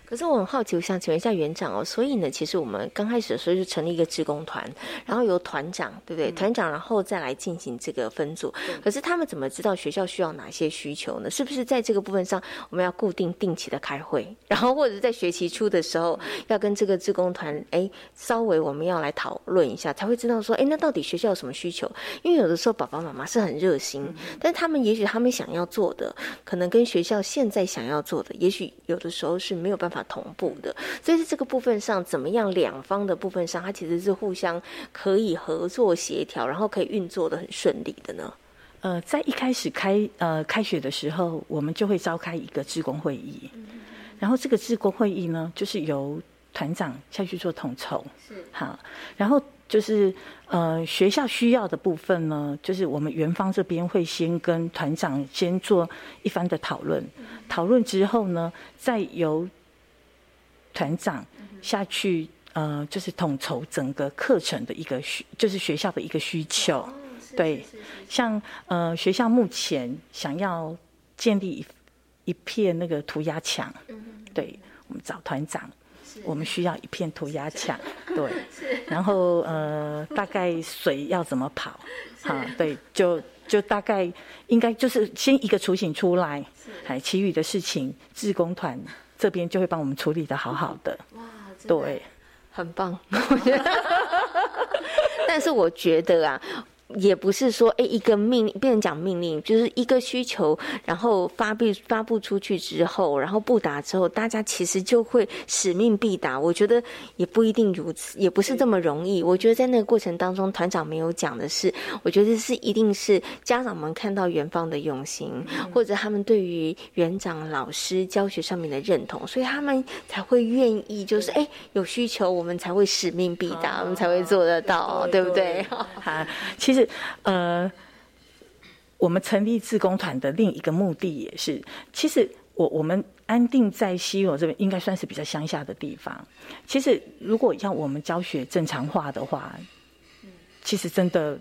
可是我很好奇，我想请问一下园长哦。所以呢，其实我们刚开始的时候就成立一个职工团，然后由团长，对不对？团长然后再来进行这个分组。可是他们怎么知道学校需要哪些需求呢？是不是在这个部分上，我们要固定定期的开会，(laughs) 然后或者在学期初的时候要跟这个职工团，哎，稍微我们要来讨论一下，才会知道说，哎，那到底学校有什么需求？因为有的时候爸爸妈妈是很热心，但他们也许他们想要做的，可能跟学校现在想要做的，也许有的时候是没有办法。同步的，所以在这个部分上，怎么样两方的部分上，它其实是互相可以合作协调，然后可以运作的很顺利的呢？呃，在一开始开呃开学的时候，我们就会召开一个职工会议，然后这个职工会议呢，就是由团长下去做统筹，是。好，然后就是呃学校需要的部分呢，就是我们园方这边会先跟团长先做一番的讨论，讨论之后呢，再由团长下去，呃，就是统筹整个课程的一个需，就是学校的一个需求。对，像呃，学校目前想要建立一一片那个涂鸦墙，对，我们找团长，我们需要一片涂鸦墙，(laughs) 对，然后呃，大概水要怎么跑？哈，对，就就大概应该就是先一个雏形出来，哎，其余的事情，志工团。这边就会帮我们处理的好好的，哇，对，很棒。(laughs) (laughs) 但是我觉得啊。也不是说，哎，一个命令，变成讲命令，就是一个需求，然后发布发布出去之后，然后不达之后，大家其实就会使命必达。我觉得也不一定如此，也不是这么容易。我觉得在那个过程当中，团长没有讲的是，我觉得是一定是家长们看到园方的用心，或者他们对于园长老师教学上面的认同，所以他们才会愿意，就是哎，有需求我们才会使命必达，我们才会做得到，对不对？(laughs) 好，其实。是呃，我们成立自工团的另一个目的也是，其实我我们安定在西罗这边，应该算是比较乡下的地方。其实如果要我们教学正常化的话，其实真的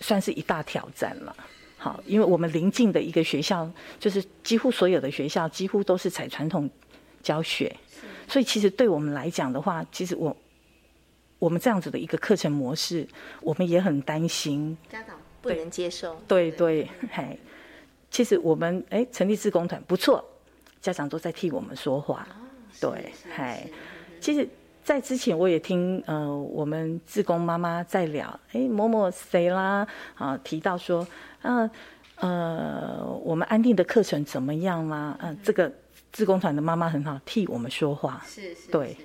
算是一大挑战了。好，因为我们临近的一个学校，就是几乎所有的学校几乎都是采传统教学，所以其实对我们来讲的话，其实我。我们这样子的一个课程模式，我们也很担心家长不能接受。对对，嘿，其实我们哎成立自工团不错，家长都在替我们说话。对，嘿，其实，在之前我也听呃我们自工妈妈在聊，哎某某谁啦啊提到说，嗯呃我们安定的课程怎么样啦？嗯，这个自工团的妈妈很好，替我们说话。是是，对。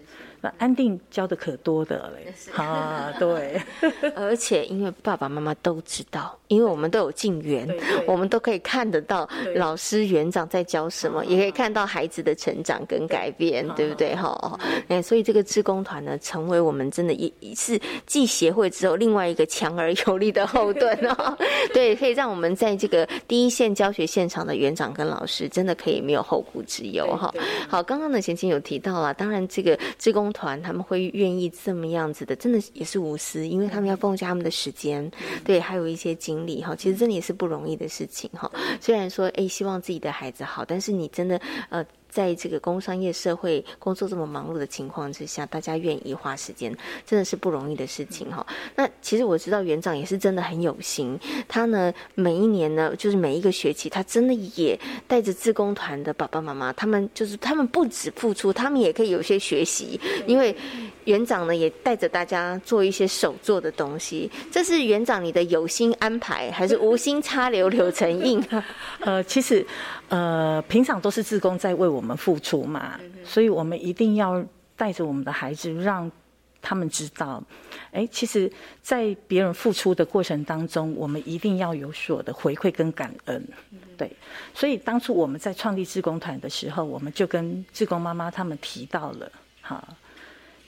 那安定教的可多的嘞，(laughs) 啊，对，(laughs) 而且因为爸爸妈妈都知道，因为我们都有进园，我们都可以看得到老师园长在教什么，也可以看到孩子的成长跟改变，对。不对？哈，哎，所以这个志工团呢，成为我们真的也是继协会之后另外一个强而有力的后盾 (laughs) 哦。对，可以让我们在这个第一线教学现场的园长跟老师，真的可以没有后顾之忧哈。好，刚刚呢，贤琴有提到了，当然这个志工。团他们会愿意这么样子的，真的也是无私，因为他们要放下他们的时间，对，还有一些精力哈。其实真的也是不容易的事情哈。虽然说哎，希望自己的孩子好，但是你真的呃。在这个工商业社会工作这么忙碌的情况之下，大家愿意花时间，真的是不容易的事情哈。那其实我知道园长也是真的很有心，他呢每一年呢，就是每一个学期，他真的也带着自工团的爸爸妈妈，他们就是他们不止付出，他们也可以有些学习，因为园长呢也带着大家做一些手做的东西。这是园长你的有心安排，还是无心插柳柳成荫？(laughs) 呃，其实呃平常都是志工在为我们付出嘛，所以我们一定要带着我们的孩子让。他们知道，哎，其实，在别人付出的过程当中，我们一定要有所的回馈跟感恩，对。所以当初我们在创立志工团的时候，我们就跟志工妈妈他们提到了，哈，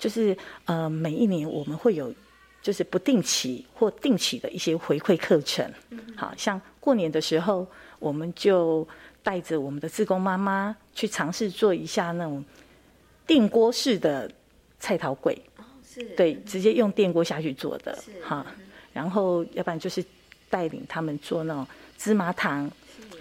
就是呃，每一年我们会有，就是不定期或定期的一些回馈课程，好像过年的时候，我们就带着我们的自工妈妈去尝试做一下那种电锅式的菜桃粿。对，直接用电锅下去做的哈，然后要不然就是带领他们做那种芝麻糖，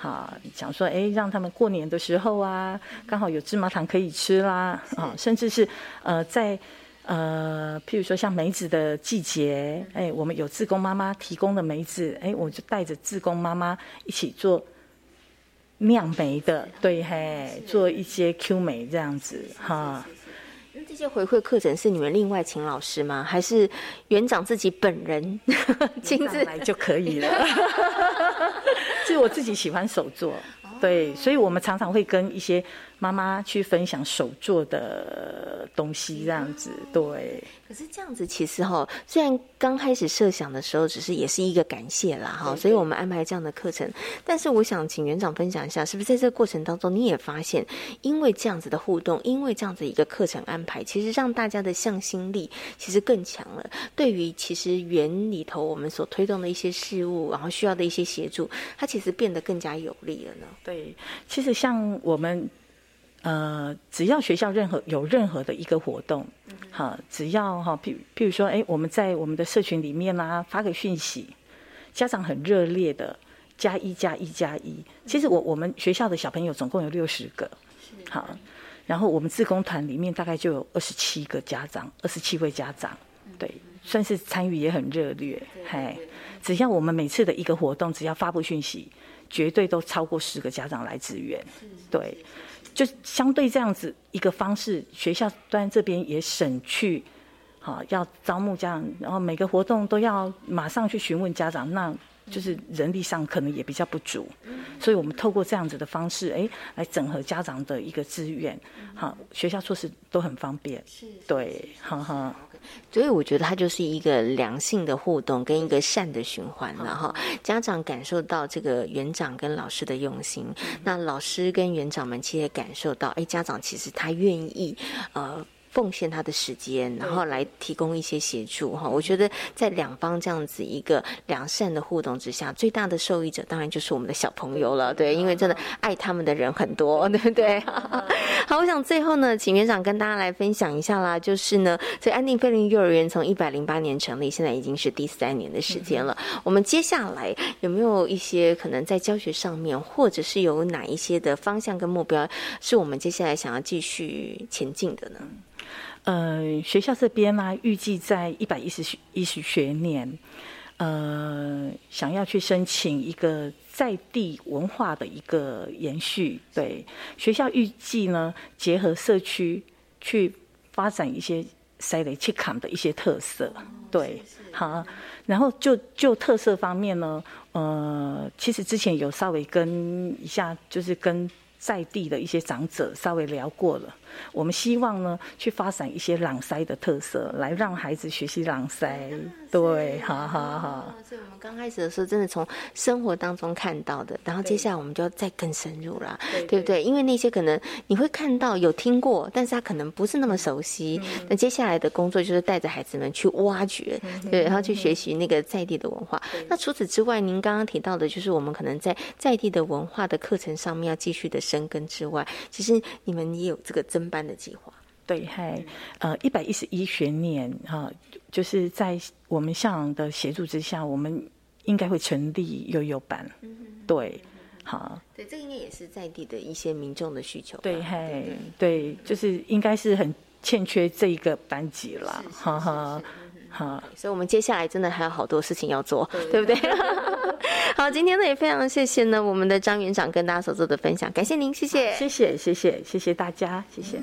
哈，想说哎，让他们过年的时候啊，刚好有芝麻糖可以吃啦，啊，甚至是呃在呃，譬如说像梅子的季节，哎，我们有自工妈妈提供的梅子，哎，我就带着自工妈妈一起做酿梅的，对嘿，做一些 Q 梅这样子哈。那这些回馈课程是你们另外请老师吗？还是园长自己本人 (laughs) 亲自来就可以了？(laughs) 是我自己喜欢手作，对，所以我们常常会跟一些。妈妈去分享手做的东西，这样子对。可是这样子其实哈，虽然刚开始设想的时候，只是也是一个感谢啦哈，所以我们安排这样的课程。但是我想请园长分享一下，是不是在这个过程当中，你也发现，因为这样子的互动，因为这样子一个课程安排，其实让大家的向心力其实更强了。对于其实园里头我们所推动的一些事物，然后需要的一些协助，它其实变得更加有力了呢。对，其实像我们。呃，只要学校任何有任何的一个活动，哈，只要哈，譬譬如说，哎，我们在我们的社群里面啊，发个讯息，家长很热烈的加一加一加一。其实我我们学校的小朋友总共有六十个，好，然后我们自工团里面大概就有二十七个家长，二十七位家长，对，算是参与也很热烈，嘿，只要我们每次的一个活动，只要发布讯息，绝对都超过十个家长来支援，对。就相对这样子一个方式，学校端这边也省去，好要招募家长，然后每个活动都要马上去询问家长，那就是人力上可能也比较不足，所以我们透过这样子的方式，哎，来整合家长的一个资源，好，学校措施都很方便，对，哈哈。所以我觉得它就是一个良性的互动跟一个善的循环了哈。家长感受到这个园长跟老师的用心，那老师跟园长们其实也感受到，哎，家长其实他愿意呃。奉献他的时间，然后来提供一些协助哈。我觉得在两方这样子一个良善的互动之下，最大的受益者当然就是我们的小朋友了。对，因为真的爱他们的人很多，(laughs) 对不对？(laughs) 好，我想最后呢，请园长跟大家来分享一下啦。就是呢，这安定飞林幼儿园从一百零八年成立，现在已经是第三年的时间了。我们接下来有没有一些可能在教学上面，或者是有哪一些的方向跟目标，是我们接下来想要继续前进的呢？呃，学校这边呢，预计在一百一十学一十学年，呃，想要去申请一个在地文化的一个延续。对，学校预计呢，结合社区去发展一些塞雷切坎的一些特色。对，好，然后就就特色方面呢，呃，其实之前有稍微跟一下，就是跟在地的一些长者稍微聊过了。我们希望呢，去发展一些朗塞的特色，来让孩子学习朗塞。对，哈哈哈。所以我们刚开始的时候，真的从生活当中看到的，然后接下来我们就要再更深入了，对不对？因为那些可能你会看到有听过，但是他可能不是那么熟悉。那接下来的工作就是带着孩子们去挖掘，对，然后去学习那个在地的文化。那除此之外，您刚刚提到的，就是我们可能在在地的文化的课程上面要继续的深耕之外，其实你们也有这个增班的计划。对，嗨，呃，一百一十一学年哈，就是在我们校长的协助之下，我们应该会成立悠悠班。对，好，对，这个应该也是在地的一些民众的需求。对，嘿，对，就是应该是很欠缺这一个班级啦，哈哈。好，所以我们接下来真的还有好多事情要做，对 (laughs) 不对？(laughs) 好，今天呢也非常谢谢呢我们的张园长跟大家所做的分享，感谢您，谢谢，谢谢，谢谢，谢谢大家，谢谢。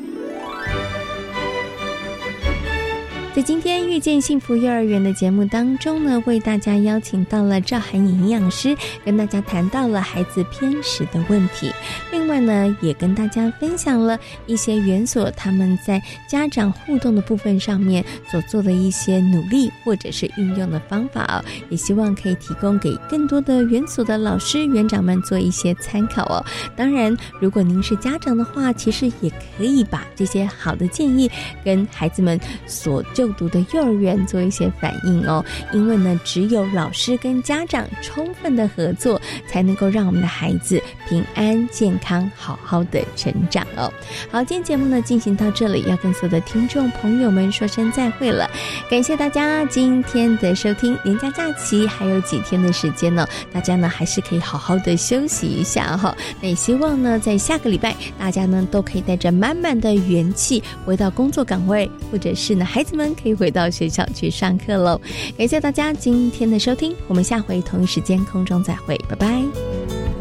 在今天遇见幸福幼儿园的节目当中呢，为大家邀请到了赵涵颖营养师，跟大家谈到了孩子偏食的问题。另外呢，也跟大家分享了一些园所他们在家长互动的部分上面所做的一些努力或者是运用的方法哦，也希望可以提供给更多的园所的老师园长们做一些参考哦。当然，如果您是家长的话，其实也可以把这些好的建议跟孩子们所就读的幼儿园做一些反应哦，因为呢，只有老师跟家长充分的合作，才能够让我们的孩子平安健康、好好的成长哦。好，今天节目呢进行到这里，要跟所有的听众朋友们说声再会了。感谢大家今天的收听，年假假期还有几天的时间呢，大家呢还是可以好好的休息一下哈。那也希望呢，在下个礼拜，大家呢都可以带着满满的元气回到工作岗位，或者是呢，孩子们。可以回到学校去上课喽！感谢大家今天的收听，我们下回同一时间空中再会，拜拜。